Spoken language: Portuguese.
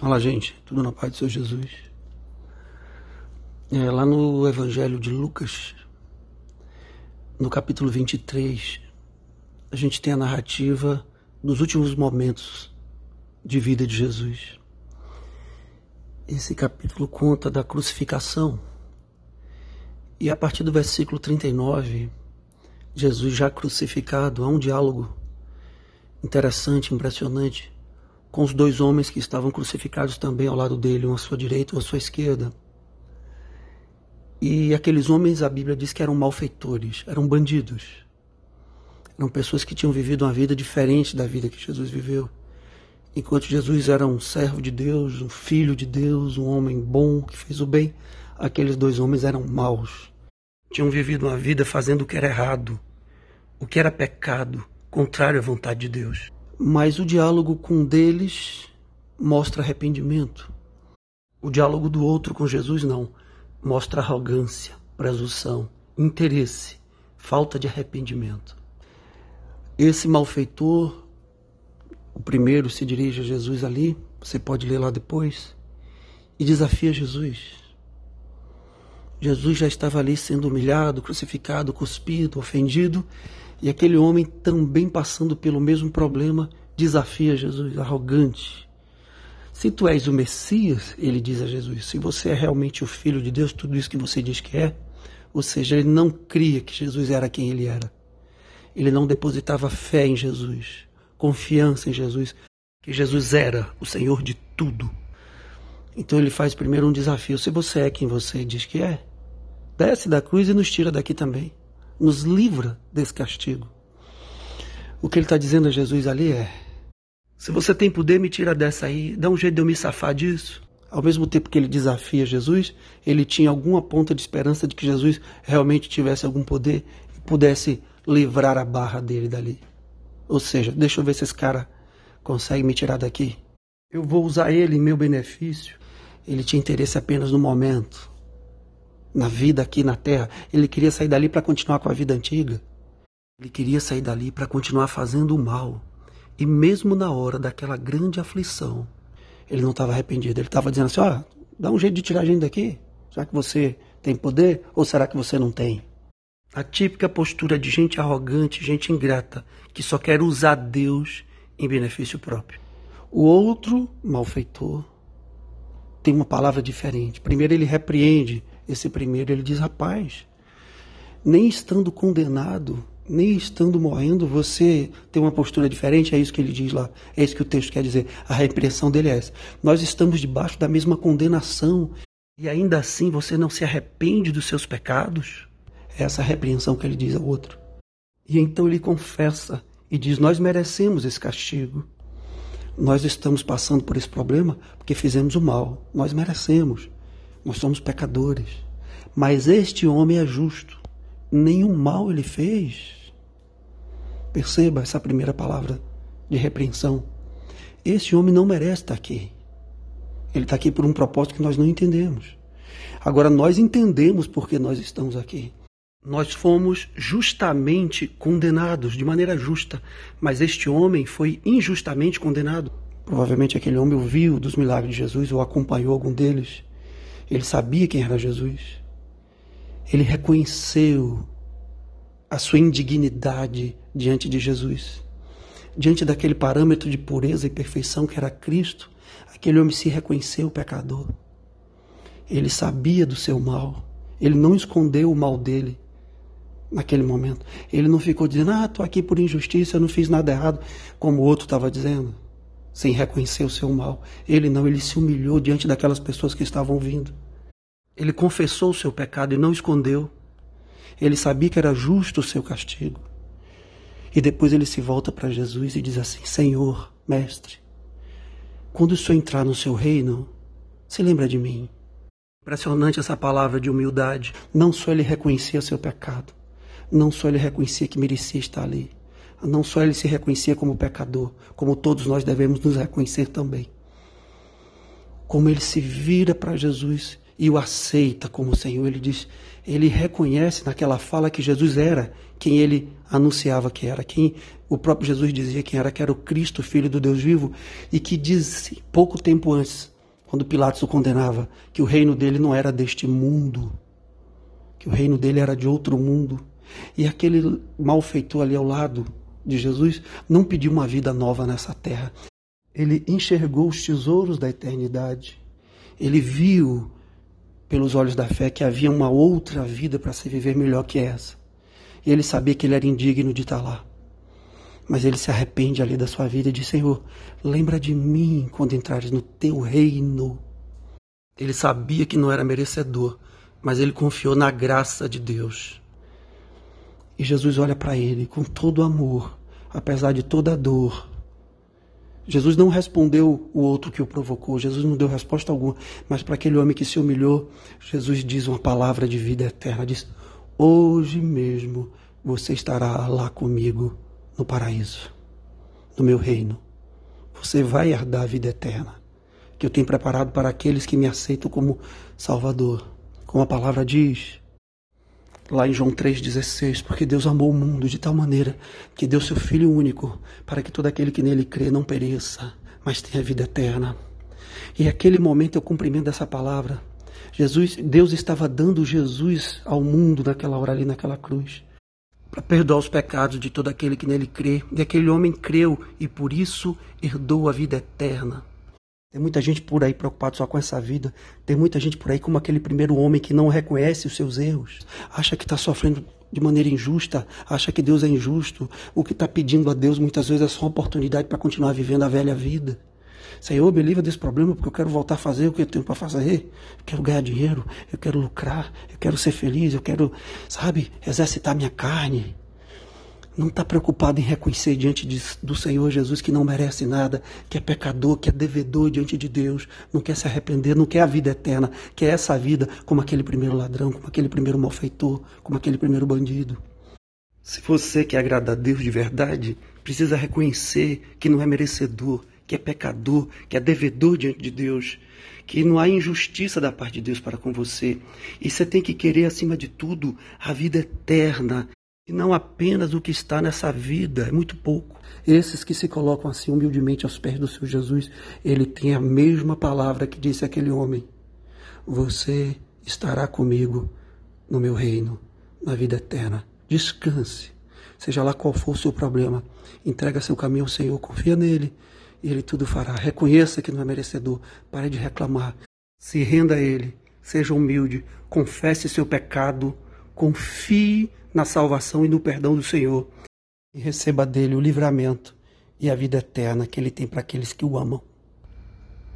Fala, gente, tudo na paz do Senhor Jesus. É, lá no Evangelho de Lucas, no capítulo 23, a gente tem a narrativa dos últimos momentos de vida de Jesus. Esse capítulo conta da crucificação. E a partir do versículo 39, Jesus já crucificado, há um diálogo interessante, impressionante com os dois homens que estavam crucificados também ao lado dele, um à sua direita e um à sua esquerda. E aqueles homens, a Bíblia diz que eram malfeitores, eram bandidos. Eram pessoas que tinham vivido uma vida diferente da vida que Jesus viveu. Enquanto Jesus era um servo de Deus, um filho de Deus, um homem bom que fez o bem, aqueles dois homens eram maus. Tinham vivido uma vida fazendo o que era errado, o que era pecado, contrário à vontade de Deus. Mas o diálogo com um deles mostra arrependimento. O diálogo do outro com Jesus não. Mostra arrogância, presunção, interesse, falta de arrependimento. Esse malfeitor, o primeiro se dirige a Jesus ali, você pode ler lá depois, e desafia Jesus. Jesus já estava ali sendo humilhado, crucificado, cuspido, ofendido, e aquele homem, também passando pelo mesmo problema, desafia Jesus, arrogante. Se tu és o Messias, ele diz a Jesus, se você é realmente o Filho de Deus, tudo isso que você diz que é, ou seja, ele não cria que Jesus era quem ele era. Ele não depositava fé em Jesus, confiança em Jesus, que Jesus era o Senhor de tudo. Então ele faz primeiro um desafio: se você é quem você diz que é, desce da cruz e nos tira daqui também nos livra desse castigo. O que ele está dizendo a Jesus ali é: se você tem poder, me tira dessa aí, dá um jeito de eu me safar disso. Ao mesmo tempo que ele desafia Jesus, ele tinha alguma ponta de esperança de que Jesus realmente tivesse algum poder e pudesse livrar a barra dele dali. Ou seja, deixa eu ver se esse cara consegue me tirar daqui. Eu vou usar ele em meu benefício. Ele tinha interesse apenas no momento na vida aqui na terra. Ele queria sair dali para continuar com a vida antiga. Ele queria sair dali para continuar fazendo o mal. E mesmo na hora daquela grande aflição, ele não estava arrependido. Ele estava dizendo assim: ó, dá um jeito de tirar a gente daqui. Já que você tem poder, ou será que você não tem? A típica postura de gente arrogante, gente ingrata, que só quer usar Deus em benefício próprio. O outro malfeitor tem uma palavra diferente. Primeiro ele repreende esse primeiro, ele diz: rapaz, nem estando condenado, nem estando morrendo, você tem uma postura diferente. É isso que ele diz lá. É isso que o texto quer dizer. A repreensão dele é essa. Nós estamos debaixo da mesma condenação e ainda assim você não se arrepende dos seus pecados. É essa repreensão que ele diz ao outro. E então ele confessa e diz: Nós merecemos esse castigo. Nós estamos passando por esse problema porque fizemos o mal. Nós merecemos. Nós somos pecadores. Mas este homem é justo. Nenhum mal ele fez. Perceba essa primeira palavra de repreensão. Esse homem não merece estar aqui. Ele está aqui por um propósito que nós não entendemos. Agora, nós entendemos porque nós estamos aqui. Nós fomos justamente condenados, de maneira justa, mas este homem foi injustamente condenado. Provavelmente aquele homem ouviu dos milagres de Jesus ou acompanhou algum deles. Ele sabia quem era Jesus. Ele reconheceu a sua indignidade diante de Jesus. Diante daquele parâmetro de pureza e perfeição que era Cristo, aquele homem se reconheceu pecador. Ele sabia do seu mal. Ele não escondeu o mal dele naquele momento. Ele não ficou dizendo, ah, estou aqui por injustiça, eu não fiz nada errado, como o outro estava dizendo sem reconhecer o seu mal. Ele não, ele se humilhou diante daquelas pessoas que estavam vindo. Ele confessou o seu pecado e não escondeu. Ele sabia que era justo o seu castigo. E depois ele se volta para Jesus e diz assim: Senhor, mestre, quando o Senhor entrar no seu reino, se lembra de mim. Impressionante essa palavra de humildade. Não só ele reconhecia seu pecado, não só ele reconhecia que merecia estar ali, não só ele se reconhecia como pecador, como todos nós devemos nos reconhecer também. Como ele se vira para Jesus e o aceita como Senhor, ele diz, ele reconhece naquela fala que Jesus era quem ele anunciava que era, quem o próprio Jesus dizia quem era, que era o Cristo, filho do Deus vivo, e que disse pouco tempo antes quando Pilatos o condenava, que o reino dele não era deste mundo, que o reino dele era de outro mundo. E aquele malfeitor ali ao lado de Jesus não pediu uma vida nova nessa terra. Ele enxergou os tesouros da eternidade. Ele viu pelos olhos da fé que havia uma outra vida para se viver melhor que essa. E ele sabia que ele era indigno de estar lá. Mas ele se arrepende ali da sua vida e diz: Senhor, lembra de mim quando entrares no teu reino. Ele sabia que não era merecedor, mas ele confiou na graça de Deus. E Jesus olha para ele com todo amor, apesar de toda a dor. Jesus não respondeu o outro que o provocou, Jesus não deu resposta alguma, mas para aquele homem que se humilhou, Jesus diz uma palavra de vida eterna: diz, Hoje mesmo você estará lá comigo no paraíso, no meu reino. Você vai herdar a vida eterna, que eu tenho preparado para aqueles que me aceitam como Salvador. Como a palavra diz, lá em João 3,16, porque Deus amou o mundo de tal maneira que deu seu Filho único, para que todo aquele que nele crê não pereça, mas tenha vida eterna. E aquele momento eu cumprimento essa palavra. Jesus, Deus estava dando Jesus ao mundo naquela hora ali naquela cruz para perdoar os pecados de todo aquele que nele crê. E aquele homem creu e por isso herdou a vida eterna. Tem muita gente por aí preocupada só com essa vida. Tem muita gente por aí como aquele primeiro homem que não reconhece os seus erros, acha que está sofrendo de maneira injusta, acha que Deus é injusto. O que está pedindo a Deus muitas vezes é só uma oportunidade para continuar vivendo a velha vida. Senhor, me livra desse problema porque eu quero voltar a fazer o que eu tenho para fazer. Eu quero ganhar dinheiro, eu quero lucrar, eu quero ser feliz, eu quero, sabe, exercitar minha carne. Não está preocupado em reconhecer diante de, do Senhor Jesus que não merece nada, que é pecador, que é devedor diante de Deus, não quer se arrepender, não quer a vida eterna, quer essa vida como aquele primeiro ladrão, como aquele primeiro malfeitor, como aquele primeiro bandido. Se você quer agradar a Deus de verdade, precisa reconhecer que não é merecedor, que é pecador, que é devedor diante de Deus, que não há injustiça da parte de Deus para com você. E você tem que querer, acima de tudo, a vida eterna. E não apenas o que está nessa vida, é muito pouco. Esses que se colocam assim humildemente aos pés do Senhor Jesus, ele tem a mesma palavra que disse aquele homem: Você estará comigo no meu reino, na vida eterna. Descanse. Seja lá qual for o seu problema, entrega seu caminho ao Senhor, confia nele e Ele tudo fará. Reconheça que não é merecedor, pare de reclamar, se renda a Ele, seja humilde, confesse seu pecado, confie na salvação e no perdão do Senhor e receba dele o livramento e a vida eterna que Ele tem para aqueles que o amam.